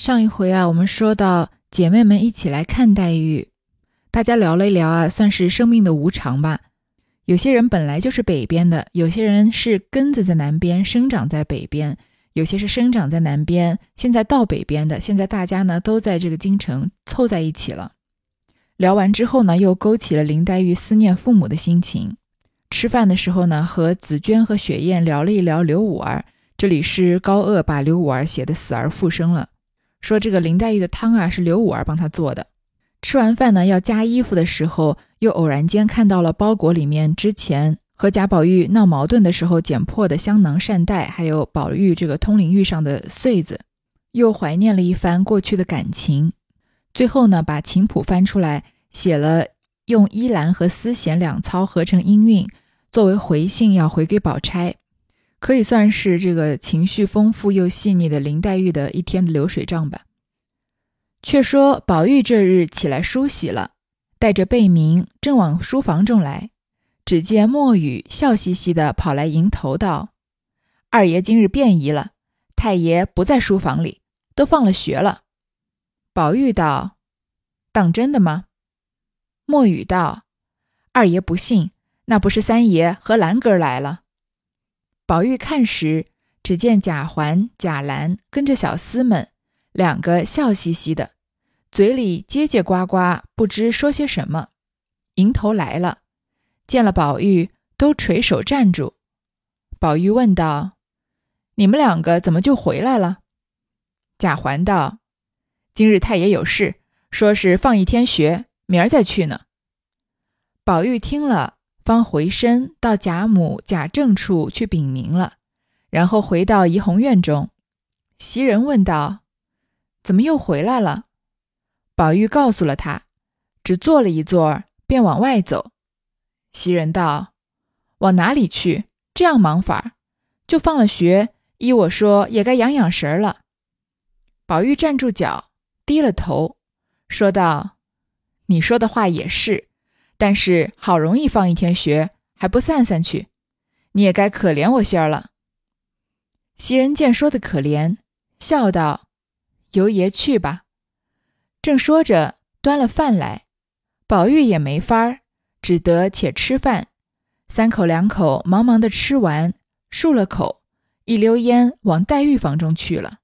上一回啊，我们说到姐妹们一起来看黛玉，大家聊了一聊啊，算是生命的无常吧。有些人本来就是北边的，有些人是根子在南边，生长在北边；有些是生长在南边，现在到北边的。现在大家呢都在这个京城凑在一起了。聊完之后呢，又勾起了林黛玉思念父母的心情。吃饭的时候呢，和紫娟和雪雁聊了一聊刘五儿。这里是高鹗把刘五儿写的死而复生了。说这个林黛玉的汤啊，是刘五儿帮她做的。吃完饭呢，要加衣服的时候，又偶然间看到了包裹里面之前和贾宝玉闹矛盾的时候捡破的香囊扇袋，还有宝玉这个通灵玉上的穗子，又怀念了一番过去的感情。最后呢，把琴谱翻出来，写了用依兰和丝弦两操合成音韵，作为回信要回给宝钗。可以算是这个情绪丰富又细腻的林黛玉的一天的流水账吧。却说宝玉这日起来梳洗了，带着贝明正往书房中来，只见墨雨笑嘻嘻的跑来迎头道：“二爷今日便宜了，太爷不在书房里，都放了学了。”宝玉道：“当真的吗？”墨雨道：“二爷不信，那不是三爷和兰哥来了。”宝玉看时，只见贾环、贾兰跟着小厮们，两个笑嘻嘻的，嘴里结结呱呱，不知说些什么。迎头来了，见了宝玉，都垂手站住。宝玉问道：“你们两个怎么就回来了？”贾环道：“今日太爷有事，说是放一天学，明儿再去呢。”宝玉听了。方回身到贾母、贾政处去禀明了，然后回到怡红院中。袭人问道：“怎么又回来了？”宝玉告诉了他，只坐了一坐，便往外走。袭人道：“往哪里去？这样忙法，就放了学。依我说，也该养养神了。”宝玉站住脚，低了头，说道：“你说的话也是。”但是好容易放一天学，还不散散去，你也该可怜我些儿了。袭人见说的可怜，笑道：“由爷去吧。”正说着，端了饭来，宝玉也没法儿，只得且吃饭。三口两口，忙忙的吃完，漱了口，一溜烟往黛玉房中去了。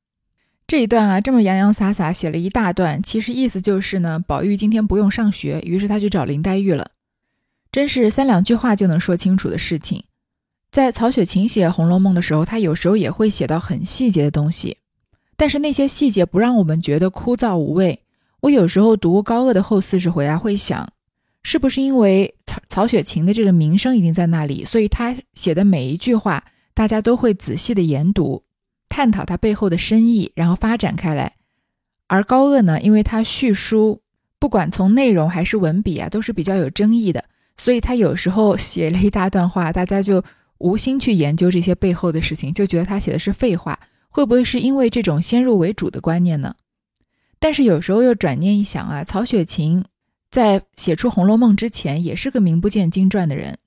这一段啊，这么洋洋洒洒写了一大段，其实意思就是呢，宝玉今天不用上学，于是他去找林黛玉了。真是三两句话就能说清楚的事情。在曹雪芹写《红楼梦》的时候，他有时候也会写到很细节的东西，但是那些细节不让我们觉得枯燥无味。我有时候读高鹗的后四十回啊，会想，是不是因为曹曹雪芹的这个名声已经在那里，所以他写的每一句话，大家都会仔细的研读。探讨它背后的深意，然后发展开来。而高鹗呢，因为他叙书，不管从内容还是文笔啊，都是比较有争议的，所以他有时候写了一大段话，大家就无心去研究这些背后的事情，就觉得他写的是废话。会不会是因为这种先入为主的观念呢？但是有时候又转念一想啊，曹雪芹在写出《红楼梦》之前，也是个名不见经传的人，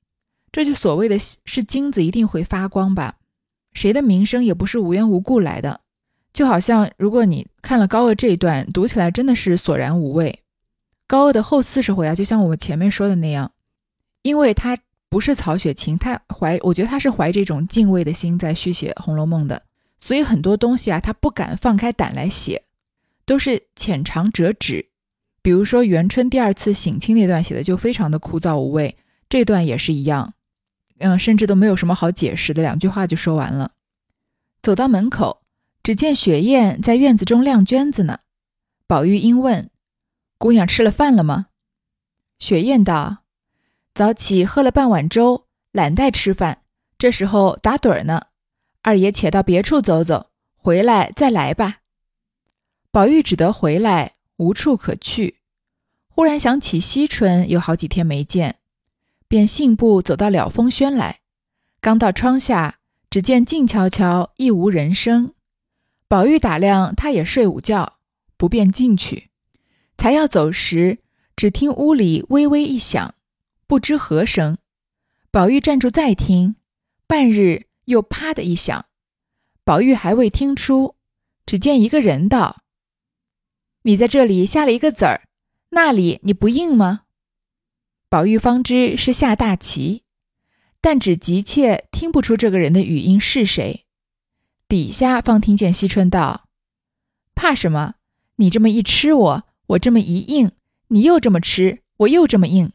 这就所谓的是金子一定会发光吧。谁的名声也不是无缘无故来的，就好像如果你看了高鹗这一段，读起来真的是索然无味。高鹗的后四十回啊，就像我们前面说的那样，因为他不是曹雪芹，他怀，我觉得他是怀这种敬畏的心在续写《红楼梦》的，所以很多东西啊，他不敢放开胆来写，都是浅尝辄止。比如说元春第二次省亲那段写的就非常的枯燥无味，这段也是一样。嗯，甚至都没有什么好解释的，两句话就说完了。走到门口，只见雪雁在院子中晾娟子呢。宝玉应问：“姑娘吃了饭了吗？”雪雁道：“早起喝了半碗粥，懒待吃饭。这时候打盹儿呢。二爷且到别处走走，回来再来吧。”宝玉只得回来，无处可去。忽然想起惜春有好几天没见。便信步走到了风轩来，刚到窗下，只见静悄悄，亦无人声。宝玉打量，他也睡午觉，不便进去。才要走时，只听屋里微微一响，不知何声。宝玉站住再听，半日又啪的一响。宝玉还未听出，只见一个人道：“你在这里下了一个子儿，那里你不应吗？”宝玉方知是下大棋，但只急切听不出这个人的语音是谁。底下方听见惜春道：“怕什么？你这么一吃我，我这么一应，你又这么吃，我又这么应，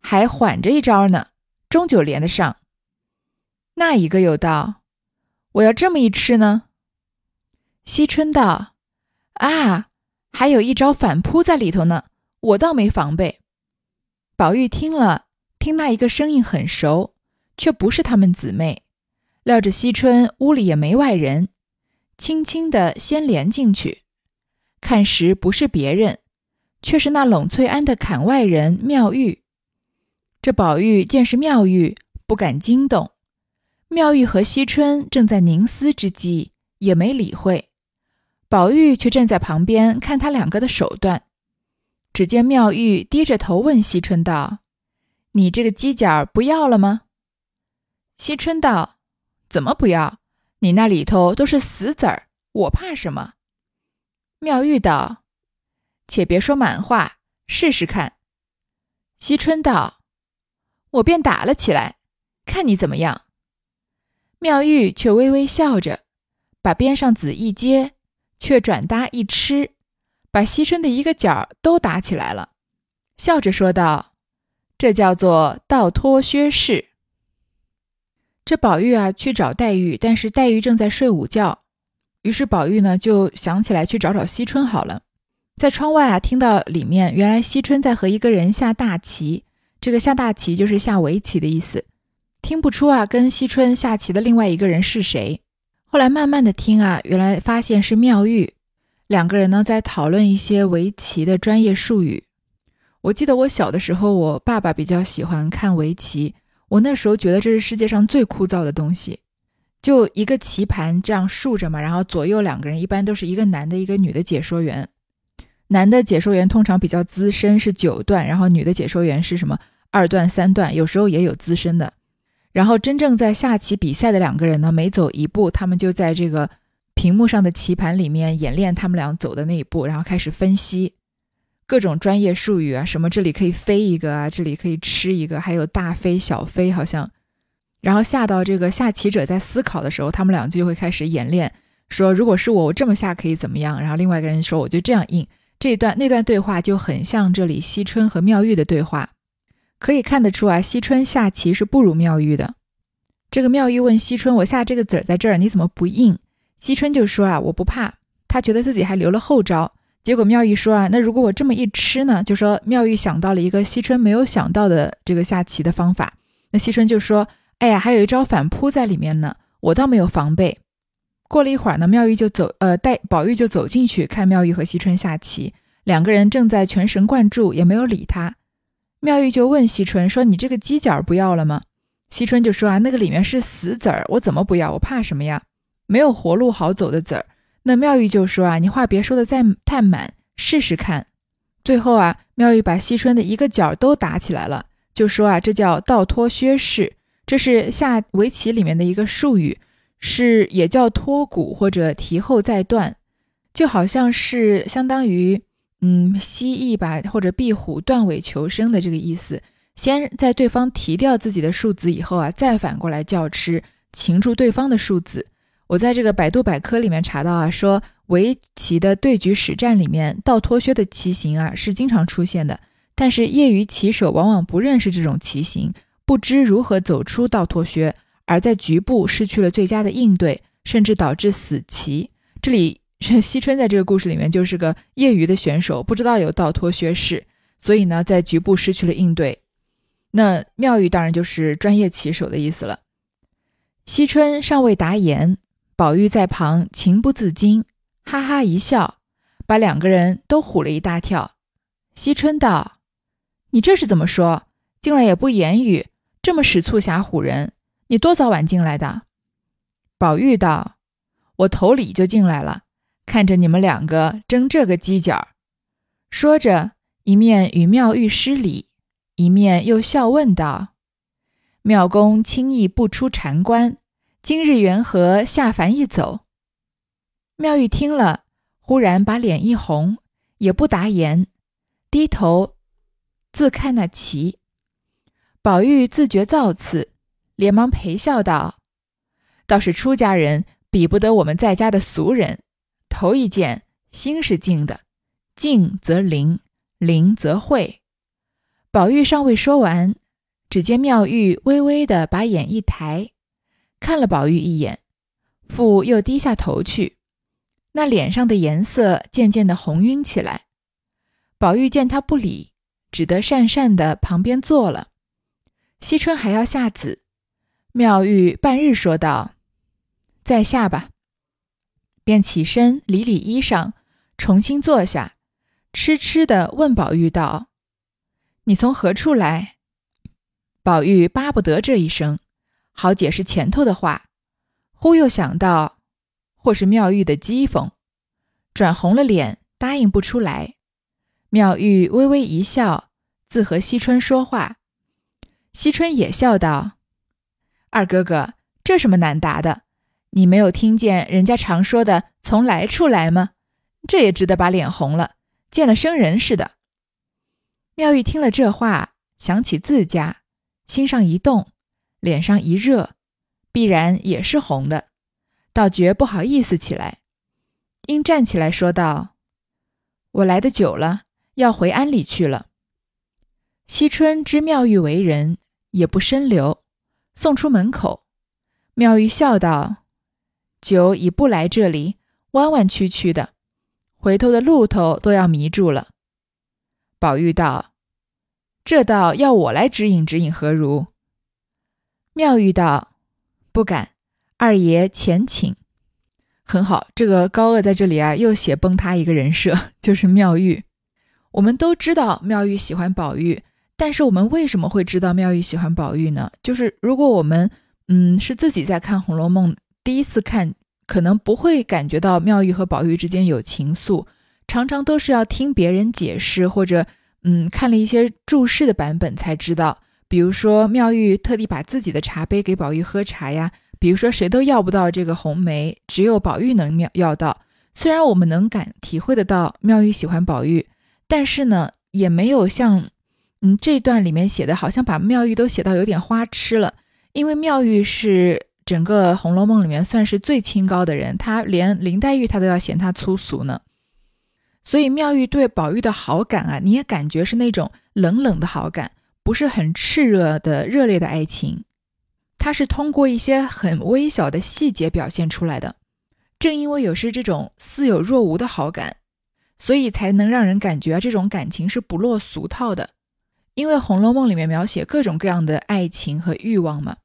还缓着一招呢，终究连得上。”那一个又道：“我要这么一吃呢？”惜春道：“啊，还有一招反扑在里头呢，我倒没防备。”宝玉听了，听那一个声音很熟，却不是他们姊妹。料着惜春屋里也没外人，轻轻的先连进去，看时不是别人，却是那冷翠庵的槛外人妙玉。这宝玉见是妙玉，不敢惊动。妙玉和惜春正在凝思之际，也没理会。宝玉却站在旁边看他两个的手段。只见妙玉低着头问惜春道：“你这个犄角不要了吗？”惜春道：“怎么不要？你那里头都是死子儿，我怕什么？”妙玉道：“且别说满话，试试看。”惜春道：“我便打了起来，看你怎么样。”妙玉却微微笑着，把边上子一接，却转搭一吃。把惜春的一个角都打起来了，笑着说道：“这叫做倒脱薛氏。”这宝玉啊去找黛玉，但是黛玉正在睡午觉，于是宝玉呢就想起来去找找惜春好了。在窗外啊听到里面，原来惜春在和一个人下大棋，这个下大棋就是下围棋的意思。听不出啊跟惜春下棋的另外一个人是谁。后来慢慢的听啊，原来发现是妙玉。两个人呢在讨论一些围棋的专业术语。我记得我小的时候，我爸爸比较喜欢看围棋。我那时候觉得这是世界上最枯燥的东西，就一个棋盘这样竖着嘛，然后左右两个人，一般都是一个男的，一个女的解说员。男的解说员通常比较资深，是九段，然后女的解说员是什么二段、三段，有时候也有资深的。然后真正在下棋比赛的两个人呢，每走一步，他们就在这个。屏幕上的棋盘里面演练他们俩走的那一步，然后开始分析各种专业术语啊，什么这里可以飞一个啊，这里可以吃一个，还有大飞小飞，好像。然后下到这个下棋者在思考的时候，他们俩就会开始演练，说如果是我，我这么下可以怎么样？然后另外一个人说我就这样应。这一段那段对话就很像这里惜春和妙玉的对话，可以看得出啊，惜春下棋是不如妙玉的。这个妙玉问惜春：“我下这个子儿在这儿，你怎么不应？”惜春就说啊，我不怕，他觉得自己还留了后招。结果妙玉说啊，那如果我这么一吃呢？就说妙玉想到了一个惜春没有想到的这个下棋的方法。那惜春就说，哎呀，还有一招反扑在里面呢，我倒没有防备。过了一会儿呢，妙玉就走，呃，带宝玉就走进去看妙玉和惜春下棋，两个人正在全神贯注，也没有理他。妙玉就问惜春说：“你这个犄角不要了吗？”惜春就说啊，那个里面是死子儿，我怎么不要？我怕什么呀？没有活路好走的子儿，那妙玉就说啊，你话别说的再太满，试试看。最后啊，妙玉把惜春的一个角都打起来了，就说啊，这叫倒脱薛氏，这是下围棋里面的一个术语，是也叫脱骨或者提后再断，就好像是相当于嗯蜥蜴吧或者壁虎断尾求生的这个意思，先在对方提掉自己的数子以后啊，再反过来叫吃，擒住对方的数子。我在这个百度百科里面查到啊，说围棋的对局实战里面倒脱靴的棋形啊是经常出现的，但是业余棋手往往不认识这种棋形，不知如何走出倒脱靴，而在局部失去了最佳的应对，甚至导致死棋。这里惜春在这个故事里面就是个业余的选手，不知道有倒脱靴式，所以呢在局部失去了应对。那妙玉当然就是专业棋手的意思了。惜春尚未答言。宝玉在旁情不自禁，哈哈一笑，把两个人都唬了一大跳。惜春道：“你这是怎么说？进来也不言语，这么使促狭唬人？你多早晚进来的？”宝玉道：“我头里就进来了，看着你们两个争这个犄角。”说着，一面与妙玉施礼，一面又笑问道：“妙公轻易不出禅关？”今日缘何下凡一走？妙玉听了，忽然把脸一红，也不答言，低头自看那棋。宝玉自觉造次，连忙陪笑道：“倒是出家人比不得我们在家的俗人。头一件，心是静的，静则灵，灵则慧。”宝玉尚未说完，只见妙玉微微的把眼一抬，看了宝玉一眼，复又低下头去。那脸上的颜色渐渐的红晕起来，宝玉见他不理，只得讪讪的旁边坐了。惜春还要下子，妙玉半日说道：“在下吧。”便起身理理衣裳，重新坐下，痴痴的问宝玉道：“你从何处来？”宝玉巴不得这一声，好解释前头的话，忽又想到。或是妙玉的讥讽，转红了脸，答应不出来。妙玉微微一笑，自和惜春说话。惜春也笑道：“二哥哥，这什么难答的？你没有听见人家常说的‘从来处来’吗？这也值得把脸红了，见了生人似的。”妙玉听了这话，想起自家，心上一动，脸上一热，必然也是红的。倒觉不好意思起来，应站起来说道：“我来的久了，要回庵里去了。”惜春知妙玉为人，也不深留，送出门口。妙玉笑道：“久已不来这里，弯弯曲曲的，回头的路头都要迷住了。”宝玉道：“这倒要我来指引指引，何如？”妙玉道：“不敢。”二爷前请，很好。这个高鹗在这里啊，又写崩塌一个人设，就是妙玉。我们都知道妙玉喜欢宝玉，但是我们为什么会知道妙玉喜欢宝玉呢？就是如果我们嗯是自己在看《红楼梦》，第一次看，可能不会感觉到妙玉和宝玉之间有情愫，常常都是要听别人解释，或者嗯看了一些注释的版本才知道。比如说妙玉特地把自己的茶杯给宝玉喝茶呀。比如说，谁都要不到这个红梅，只有宝玉能妙要到。虽然我们能感体会得到妙玉喜欢宝玉，但是呢，也没有像嗯这段里面写的，好像把妙玉都写到有点花痴了。因为妙玉是整个《红楼梦》里面算是最清高的人，他连林黛玉他都要嫌他粗俗呢。所以妙玉对宝玉的好感啊，你也感觉是那种冷冷的好感，不是很炽热的热烈的爱情。它是通过一些很微小的细节表现出来的，正因为有是这种似有若无的好感，所以才能让人感觉这种感情是不落俗套的。因为《红楼梦》里面描写各种各样的爱情和欲望嘛，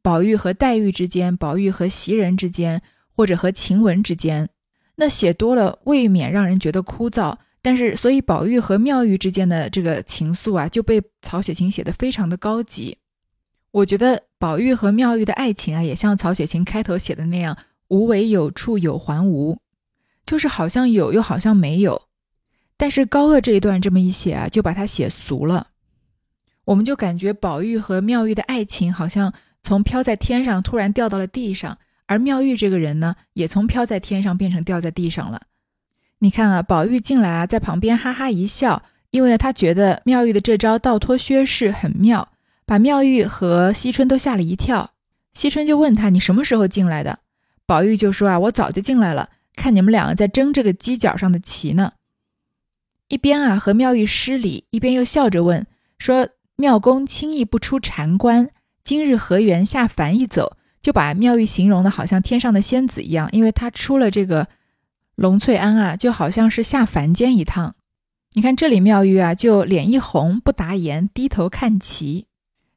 宝玉和黛玉之间，宝玉和袭人之间，或者和晴雯之间，那写多了未免让人觉得枯燥。但是，所以宝玉和妙玉之间的这个情愫啊，就被曹雪芹写得非常的高级。我觉得宝玉和妙玉的爱情啊，也像曹雪芹开头写的那样，无为有处有还无，就是好像有又好像没有。但是高鹗这一段这么一写啊，就把它写俗了。我们就感觉宝玉和妙玉的爱情好像从飘在天上突然掉到了地上，而妙玉这个人呢，也从飘在天上变成掉在地上了。你看啊，宝玉进来啊，在旁边哈哈一笑，因为他觉得妙玉的这招倒脱靴式很妙。把妙玉和惜春都吓了一跳，惜春就问他：“你什么时候进来的？”宝玉就说：“啊，我早就进来了，看你们两个在争这个犄角上的棋呢。”一边啊和妙玉施礼，一边又笑着问说：“妙公轻易不出禅关，今日何缘下凡一走？”就把妙玉形容的好像天上的仙子一样，因为她出了这个龙翠庵啊，就好像是下凡间一趟。你看这里妙玉啊，就脸一红，不答言，低头看棋。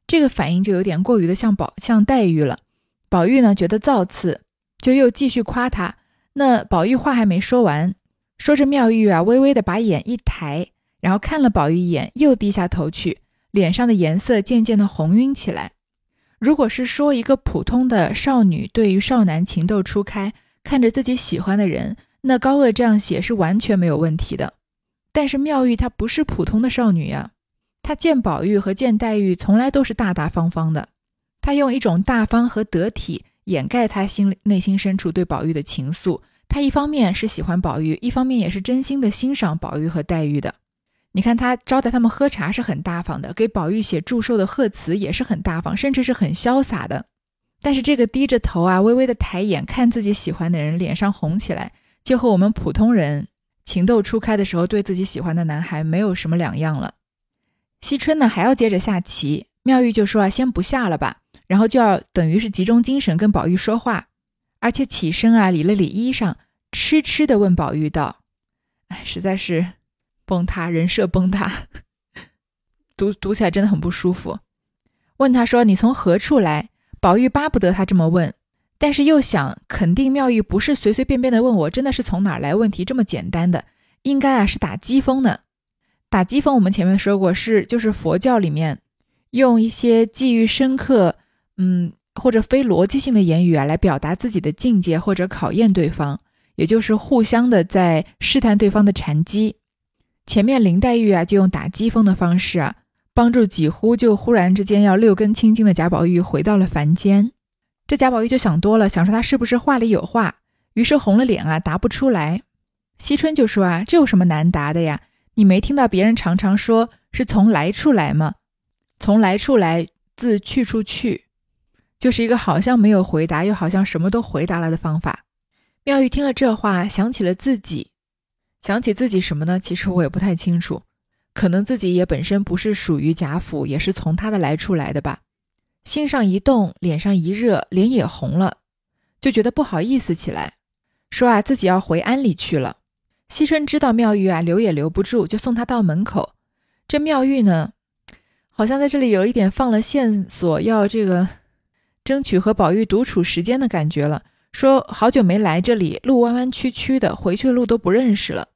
这个反应就有点过于的像宝像黛玉了，宝玉呢觉得造次，就又继续夸他。那宝玉话还没说完，说着妙玉啊，微微的把眼一抬，然后看了宝玉一眼，又低下头去，脸上的颜色渐渐的红晕起来。如果是说一个普通的少女对于少男情窦初开，看着自己喜欢的人，那高鹗这样写是完全没有问题的。但是妙玉她不是普通的少女呀。她见宝玉和见黛玉从来都是大大方方的，她用一种大方和得体掩盖她心内心深处对宝玉的情愫，他一方面是喜欢宝玉，一方面也是真心的欣赏宝玉和黛玉的。你看他招待他们喝茶是很大方的，给宝玉写祝寿的贺词也是很大方，甚至是很潇洒的。但是这个低着头啊，微微的抬眼看自己喜欢的人，脸上红起来，就和我们普通人情窦初开的时候对自己喜欢的男孩没有什么两样了。惜春呢还要接着下棋，妙玉就说啊，先不下了吧，然后就要等于是集中精神跟宝玉说话，而且起身啊理了理衣裳，痴痴的问宝玉道：“哎，实在是。”崩塌，人设崩塌，读读起来真的很不舒服。问他说：“你从何处来？”宝玉巴不得他这么问，但是又想，肯定妙玉不是随随便便的问我，真的是从哪儿来？问题这么简单的，应该啊是打机锋呢。打机锋，我们前面说过，是就是佛教里面用一些际遇深刻，嗯，或者非逻辑性的言语啊，来表达自己的境界或者考验对方，也就是互相的在试探对方的禅机。前面林黛玉啊，就用打机锋的方式啊，帮助几乎就忽然之间要六根清净的贾宝玉回到了凡间。这贾宝玉就想多了，想说他是不是话里有话，于是红了脸啊，答不出来。惜春就说啊，这有什么难答的呀？你没听到别人常常说是从来处来吗？从来处来自去处去，就是一个好像没有回答，又好像什么都回答了的方法。妙玉听了这话，想起了自己。想起自己什么呢？其实我也不太清楚，可能自己也本身不是属于贾府，也是从他的来处来的吧。心上一动，脸上一热，脸也红了，就觉得不好意思起来，说啊自己要回安里去了。惜春知道妙玉啊留也留不住，就送他到门口。这妙玉呢，好像在这里有一点放了线索，要这个争取和宝玉独处时间的感觉了。说好久没来这里，路弯弯曲曲的，回去的路都不认识了。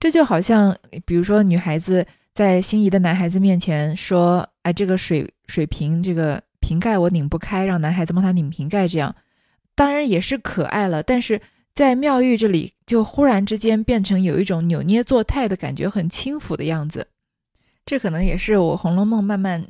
这就好像，比如说女孩子在心仪的男孩子面前说：“哎，这个水水瓶，这个瓶盖我拧不开，让男孩子帮他拧瓶盖。”这样当然也是可爱了，但是在妙玉这里，就忽然之间变成有一种扭捏作态的感觉，很轻浮的样子。这可能也是我《红楼梦》慢慢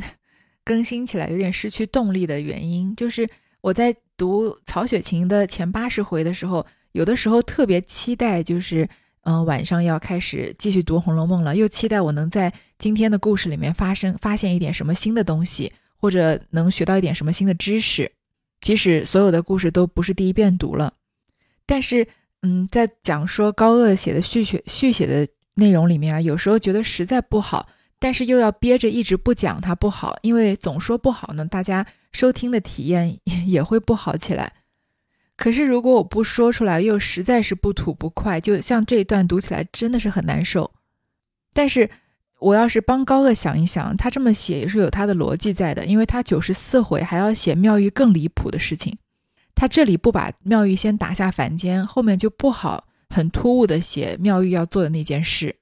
更新起来有点失去动力的原因。就是我在读曹雪芹的前八十回的时候，有的时候特别期待，就是。嗯，晚上要开始继续读《红楼梦》了，又期待我能在今天的故事里面发生发现一点什么新的东西，或者能学到一点什么新的知识。即使所有的故事都不是第一遍读了，但是，嗯，在讲说高鹗写的续写续写的内容里面啊，有时候觉得实在不好，但是又要憋着一直不讲它不好，因为总说不好呢，大家收听的体验也会不好起来。可是，如果我不说出来，又实在是不吐不快。就像这一段读起来真的是很难受。但是，我要是帮高鹗想一想，他这么写也是有他的逻辑在的，因为他九十四回还要写妙玉更离谱的事情。他这里不把妙玉先打下凡间，后面就不好很突兀的写妙玉要做的那件事。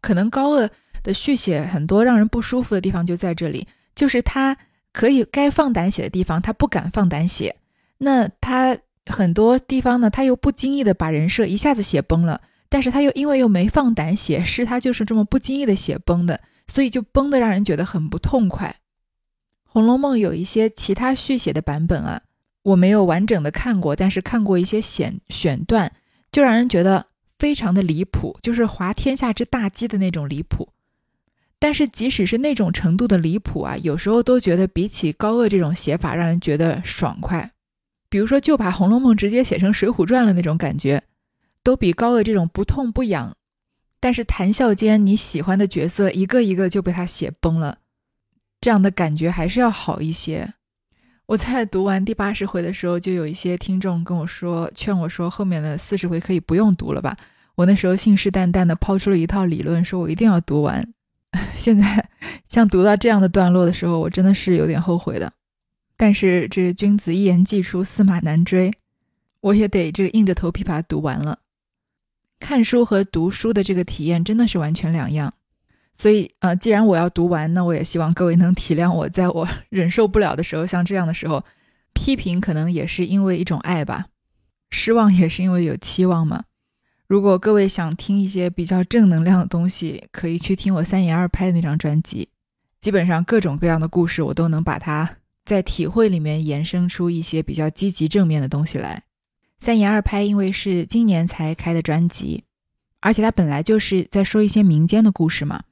可能高鹗的续写很多让人不舒服的地方就在这里，就是他可以该放胆写的地方，他不敢放胆写。那他。很多地方呢，他又不经意的把人设一下子写崩了，但是他又因为又没放胆写，诗他就是这么不经意的写崩的，所以就崩的让人觉得很不痛快。《红楼梦》有一些其他续写的版本啊，我没有完整的看过，但是看过一些选选段，就让人觉得非常的离谱，就是滑天下之大稽的那种离谱。但是即使是那种程度的离谱啊，有时候都觉得比起高鹗这种写法，让人觉得爽快。比如说，就把《红楼梦》直接写成《水浒传》了，那种感觉，都比高鹗这种不痛不痒，但是谈笑间你喜欢的角色一个一个就被他写崩了，这样的感觉还是要好一些。我在读完第八十回的时候，就有一些听众跟我说，劝我说后面的四十回可以不用读了吧。我那时候信誓旦旦的抛出了一套理论，说我一定要读完。现在像读到这样的段落的时候，我真的是有点后悔的。但是这君子一言既出，驷马难追，我也得这个硬着头皮把它读完了。看书和读书的这个体验真的是完全两样，所以呃，既然我要读完，那我也希望各位能体谅我，在我忍受不了的时候，像这样的时候，批评可能也是因为一种爱吧，失望也是因为有期望嘛。如果各位想听一些比较正能量的东西，可以去听我三言二拍的那张专辑，基本上各种各样的故事我都能把它。在体会里面延伸出一些比较积极正面的东西来。三言二拍，因为是今年才开的专辑，而且他本来就是在说一些民间的故事嘛，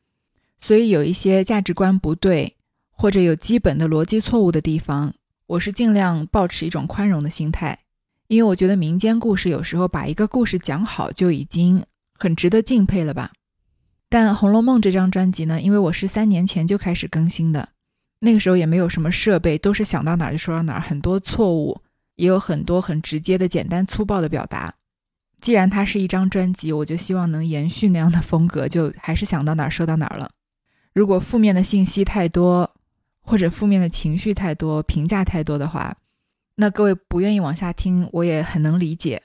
所以有一些价值观不对或者有基本的逻辑错误的地方，我是尽量保持一种宽容的心态，因为我觉得民间故事有时候把一个故事讲好就已经很值得敬佩了吧。但《红楼梦》这张专辑呢，因为我是三年前就开始更新的，那个时候也没有什么设备，都是想到哪儿就说到哪儿，很多错误，也有很多很直接的、简单粗暴的表达。既然它是一张专辑，我就希望能延续那样的风格，就还是想到哪儿说到哪儿了。如果负面的信息太多，或者负面的情绪太多、评价太多的话，那各位不愿意往下听，我也很能理解。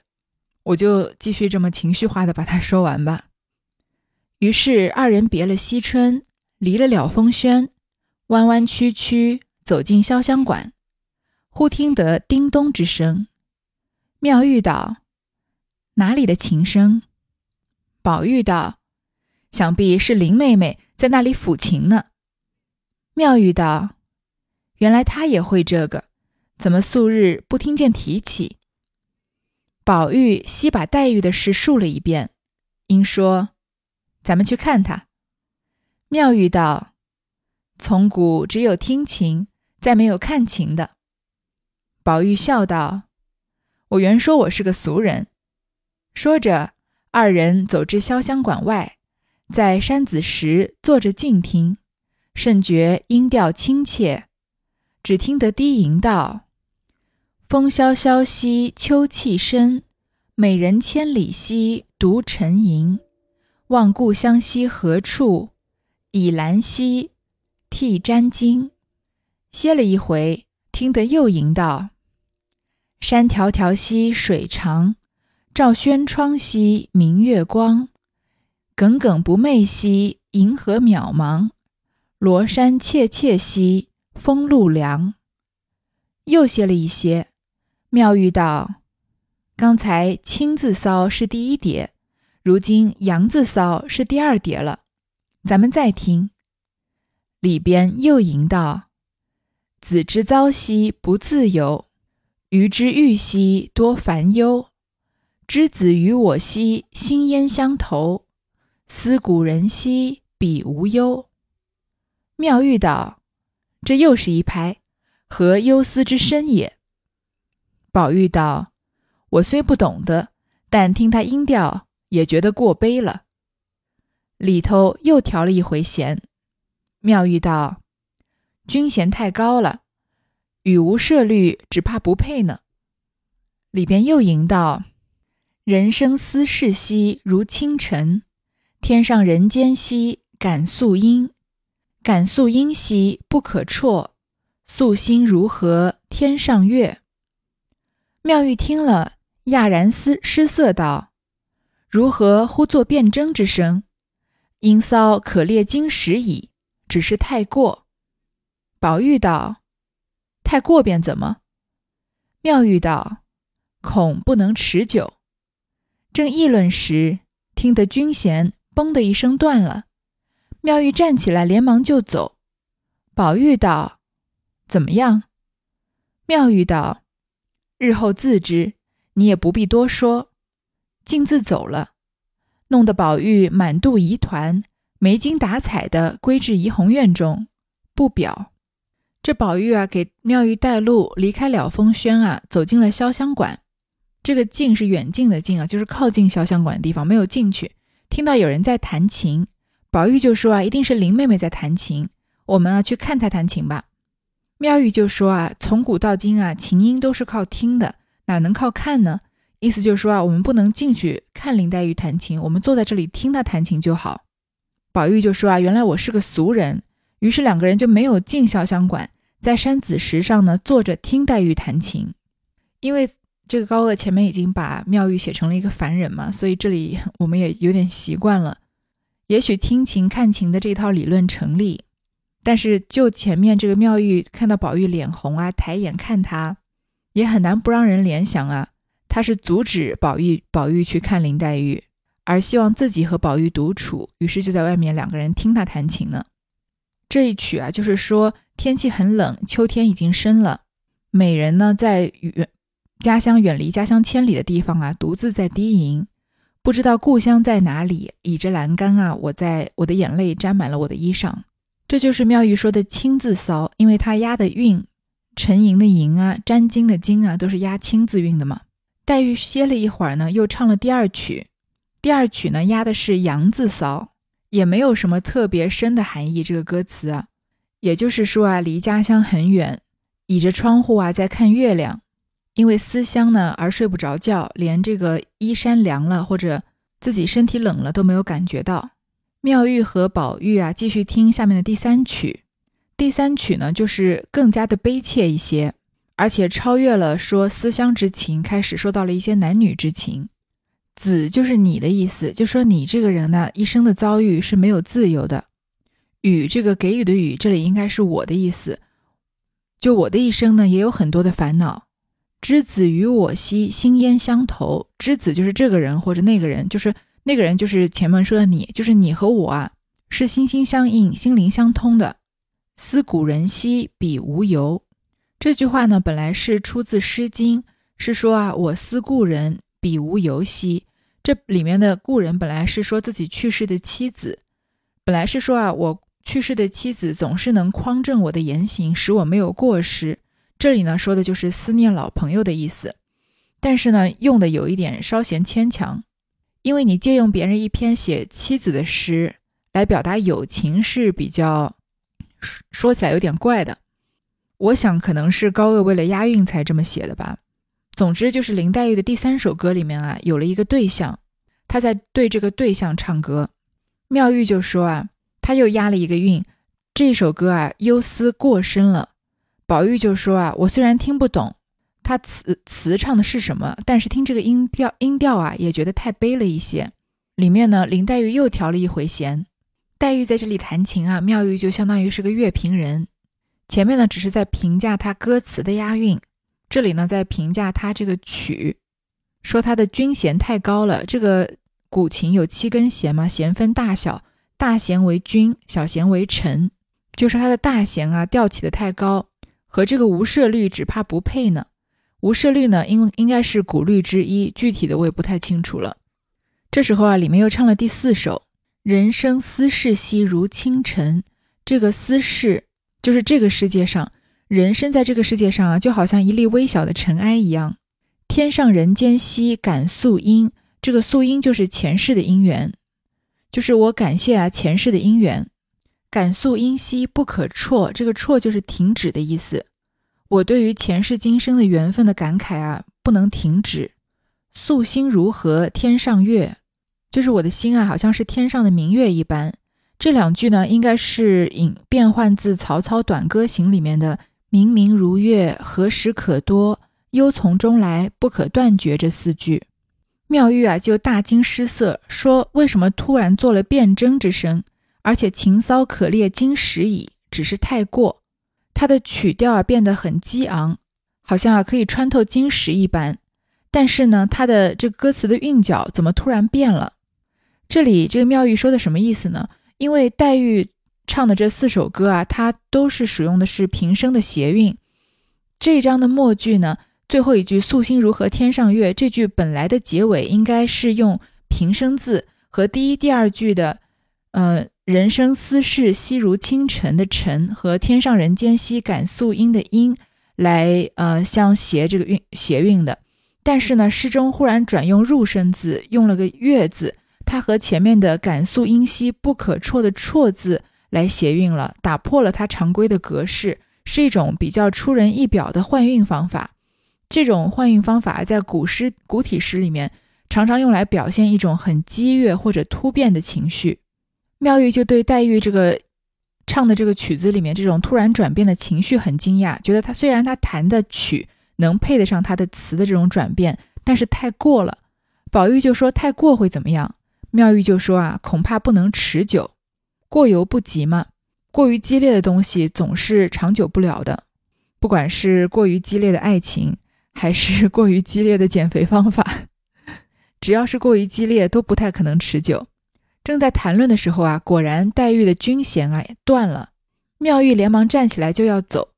我就继续这么情绪化的把它说完吧。于是二人别了惜春，离了了风轩，弯弯曲曲走进潇湘馆，忽听得叮咚之声。妙玉道：“哪里的琴声？”宝玉道：“想必是林妹妹在那里抚琴呢。”妙玉道：“原来她也会这个，怎么素日不听见提起？”宝玉悉把黛玉的事述了一遍，因说。咱们去看她。妙玉道：“从古只有听琴，再没有看琴的。”宝玉笑道：“我原说我是个俗人。”说着，二人走至潇湘馆外，在山子石坐着静听，甚觉音调亲切。只听得低吟道：“风萧萧兮秋气深，美人千里兮独沉吟。”望故乡兮何处？倚兰兮涕沾巾。歇了一回，听得又吟道：“山迢迢兮水长，照轩窗兮明月光。耿耿不寐兮银河渺茫，罗衫怯怯兮风露凉。”又歇了一些，妙玉道：“刚才青字骚是第一叠。”如今杨字骚是第二叠了，咱们再听。里边又吟道：“子之遭兮不自由，鱼之欲兮多烦忧。之子与我兮心焉相投，思古人兮彼无忧。”妙玉道：“这又是一拍，何忧思之深也？”宝玉道：“我虽不懂得，但听他音调。”也觉得过悲了，里头又调了一回弦。妙玉道：“君弦太高了，语无设律，只怕不配呢。”里边又吟道：“人生思事兮如清晨，天上人间兮感素音。感素音兮不可辍，素心如何天上月？”妙玉听了，讶然思失色道。如何忽作辩争之声？音骚可列经史矣，只是太过。宝玉道：“太过便怎么？”妙玉道：“恐不能持久。”正议论时，听得军弦“嘣”的一声断了。妙玉站起来，连忙就走。宝玉道：“怎么样？”妙玉道：“日后自知，你也不必多说。”径自走了，弄得宝玉满肚疑团，没精打采的归至怡红院中，不表。这宝玉啊，给妙玉带路，离开了风轩啊，走进了潇湘馆。这个近是远近的近啊，就是靠近潇湘馆的地方，没有进去。听到有人在弹琴，宝玉就说啊，一定是林妹妹在弹琴，我们啊去看她弹琴吧。妙玉就说啊，从古到今啊，琴音都是靠听的，哪能靠看呢？意思就是说啊，我们不能进去看林黛玉弹琴，我们坐在这里听她弹琴就好。宝玉就说啊，原来我是个俗人，于是两个人就没有进潇湘馆，在山子石上呢坐着听黛玉弹琴。因为这个高鹗前面已经把妙玉写成了一个凡人嘛，所以这里我们也有点习惯了。也许听琴看琴的这套理论成立，但是就前面这个妙玉看到宝玉脸红啊，抬眼看他，也很难不让人联想啊。他是阻止宝玉宝玉去看林黛玉，而希望自己和宝玉独处，于是就在外面两个人听他弹琴呢。这一曲啊，就是说天气很冷，秋天已经深了，美人呢在远家乡远离家乡千里的地方啊，独自在低吟，不知道故乡在哪里。倚着栏杆啊，我在我的眼泪沾满了我的衣裳。这就是妙玉说的“清”字骚，因为它押的韵，沉吟的吟啊，沾巾的巾啊，都是押清字韵的嘛。黛玉歇了一会儿呢，又唱了第二曲。第二曲呢，押的是阳字骚，也没有什么特别深的含义。这个歌词啊，也就是说啊，离家乡很远，倚着窗户啊，在看月亮，因为思乡呢而睡不着觉，连这个衣衫凉了或者自己身体冷了都没有感觉到。妙玉和宝玉啊，继续听下面的第三曲。第三曲呢，就是更加的悲切一些。而且超越了说思乡之情，开始说到了一些男女之情。子就是你的意思，就说你这个人呢，一生的遭遇是没有自由的。予这个给予的予，这里应该是我的意思。就我的一生呢，也有很多的烦恼。之子与我兮，心焉相投。之子就是这个人或者那个人，就是那个人，就是前面说的你，就是你和我啊，是心心相印、心灵相通的。思古人兮，彼无由。这句话呢，本来是出自《诗经》，是说啊，我思故人，彼无由兮。这里面的故人本来是说自己去世的妻子，本来是说啊，我去世的妻子总是能匡正我的言行，使我没有过失。这里呢，说的就是思念老朋友的意思，但是呢，用的有一点稍嫌牵强，因为你借用别人一篇写妻子的诗来表达友情是比较说起来有点怪的。我想可能是高鹗为了押韵才这么写的吧。总之就是林黛玉的第三首歌里面啊，有了一个对象，她在对这个对象唱歌。妙玉就说啊，她又押了一个韵，这首歌啊忧思过深了。宝玉就说啊，我虽然听不懂他词词唱的是什么，但是听这个音调音调啊，也觉得太悲了一些。里面呢，林黛玉又调了一回弦。黛玉在这里弹琴啊，妙玉就相当于是个乐评人。前面呢，只是在评价他歌词的押韵，这里呢，在评价他这个曲，说他的均弦太高了。这个古琴有七根弦嘛，弦分大小，大弦为均，小弦为沉，就是它的大弦啊，调起的太高，和这个无射律只怕不配呢。无射律呢，应应该是古律之一，具体的我也不太清楚了。这时候啊，里面又唱了第四首：人生思事兮如清晨，这个思事。就是这个世界上，人生在这个世界上啊，就好像一粒微小的尘埃一样。天上人间兮，感素因。这个素因就是前世的因缘，就是我感谢啊前世的因缘。感素因兮，不可辍。这个辍就是停止的意思。我对于前世今生的缘分的感慨啊，不能停止。素心如何天上月？就是我的心啊，好像是天上的明月一般。这两句呢，应该是引变换自曹操《短歌行》里面的“明明如月，何时可掇？忧从中来，不可断绝”这四句。妙玉啊，就大惊失色，说：“为什么突然做了变征之声？而且情骚可列金石矣，只是太过。他的曲调啊，变得很激昂，好像啊可以穿透金石一般。但是呢，他的这歌词的韵脚怎么突然变了？这里这个妙玉说的什么意思呢？”因为黛玉唱的这四首歌啊，它都是使用的是平声的谐韵。这一章的末句呢，最后一句“素心如何天上月”这句本来的结尾应该是用平声字和第一、第二句的“呃人生思事兮如清晨”的“晨”和“天上人间兮感素音”的“音”来呃相谐这个韵谐韵的。但是呢，诗中忽然转用入声字，用了个“月”字。它和前面的“感素音兮不可辍”的“辍”字来谐韵了，打破了它常规的格式，是一种比较出人意表的换韵方法。这种换韵方法在古诗、古体诗里面常常用来表现一种很激越或者突变的情绪。妙玉就对黛玉这个唱的这个曲子里面这种突然转变的情绪很惊讶，觉得他虽然他弹的曲能配得上他的词的这种转变，但是太过了。宝玉就说：“太过会怎么样？”妙玉就说啊，恐怕不能持久，过犹不及嘛。过于激烈的东西总是长久不了的，不管是过于激烈的爱情，还是过于激烈的减肥方法，只要是过于激烈，都不太可能持久。正在谈论的时候啊，果然黛玉的军衔啊断了。妙玉连忙站起来就要走，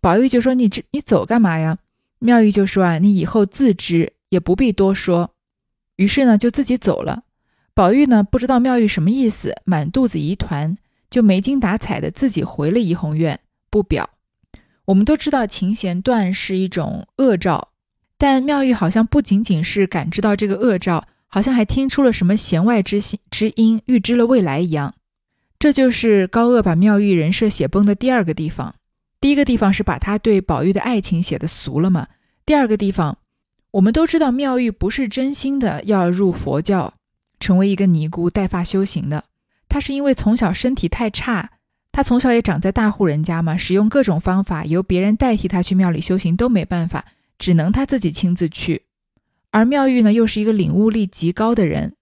宝玉就说：“你这你走干嘛呀？”妙玉就说啊，你以后自知，也不必多说。于是呢，就自己走了。宝玉呢，不知道妙玉什么意思，满肚子疑团，就没精打采的自己回了怡红院，不表。我们都知道琴弦断是一种恶兆，但妙玉好像不仅仅是感知到这个恶兆，好像还听出了什么弦外之心之音，预知了未来一样。这就是高鹗把妙玉人设写崩的第二个地方。第一个地方是把他对宝玉的爱情写的俗了嘛？第二个地方，我们都知道妙玉不是真心的要入佛教，成为一个尼姑带发修行的。她是因为从小身体太差，她从小也长在大户人家嘛，使用各种方法由别人代替她去庙里修行都没办法，只能她自己亲自去。而妙玉呢，又是一个领悟力极高的人，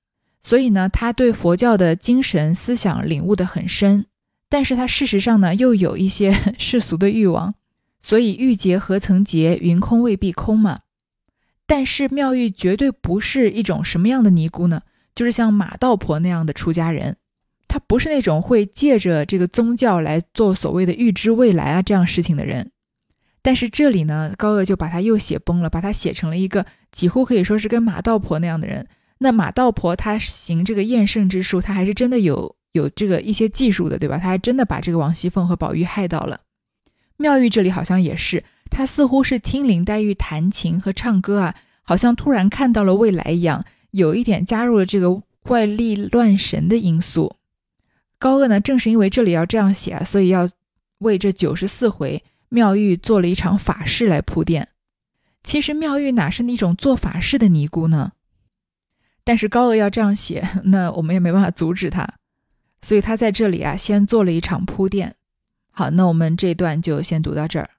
所以呢，他对佛教的精神思想领悟的很深。但是他事实上呢，又有一些 世俗的欲望。所以玉洁何曾洁，云空未必空嘛。但是妙玉绝对不是一种什么样的尼姑呢？就是像马道婆那样的出家人，他不是那种会借着这个宗教来做所谓的预知未来啊这样事情的人。但是这里呢，高鹗就把他又写崩了，把他写成了一个几乎可以说是跟马道婆那样的人。那马道婆她行这个验圣之术，她还是真的有有这个一些技术的，对吧？她还真的把这个王熙凤和宝玉害到了。妙玉这里好像也是，她似乎是听林黛玉弹琴和唱歌啊，好像突然看到了未来一样，有一点加入了这个怪力乱神的因素。高鹗呢，正是因为这里要这样写啊，所以要为这九十四回妙玉做了一场法事来铺垫。其实妙玉哪是那种做法事的尼姑呢？但是高鹗要这样写，那我们也没办法阻止他，所以他在这里啊，先做了一场铺垫。好，那我们这一段就先读到这儿。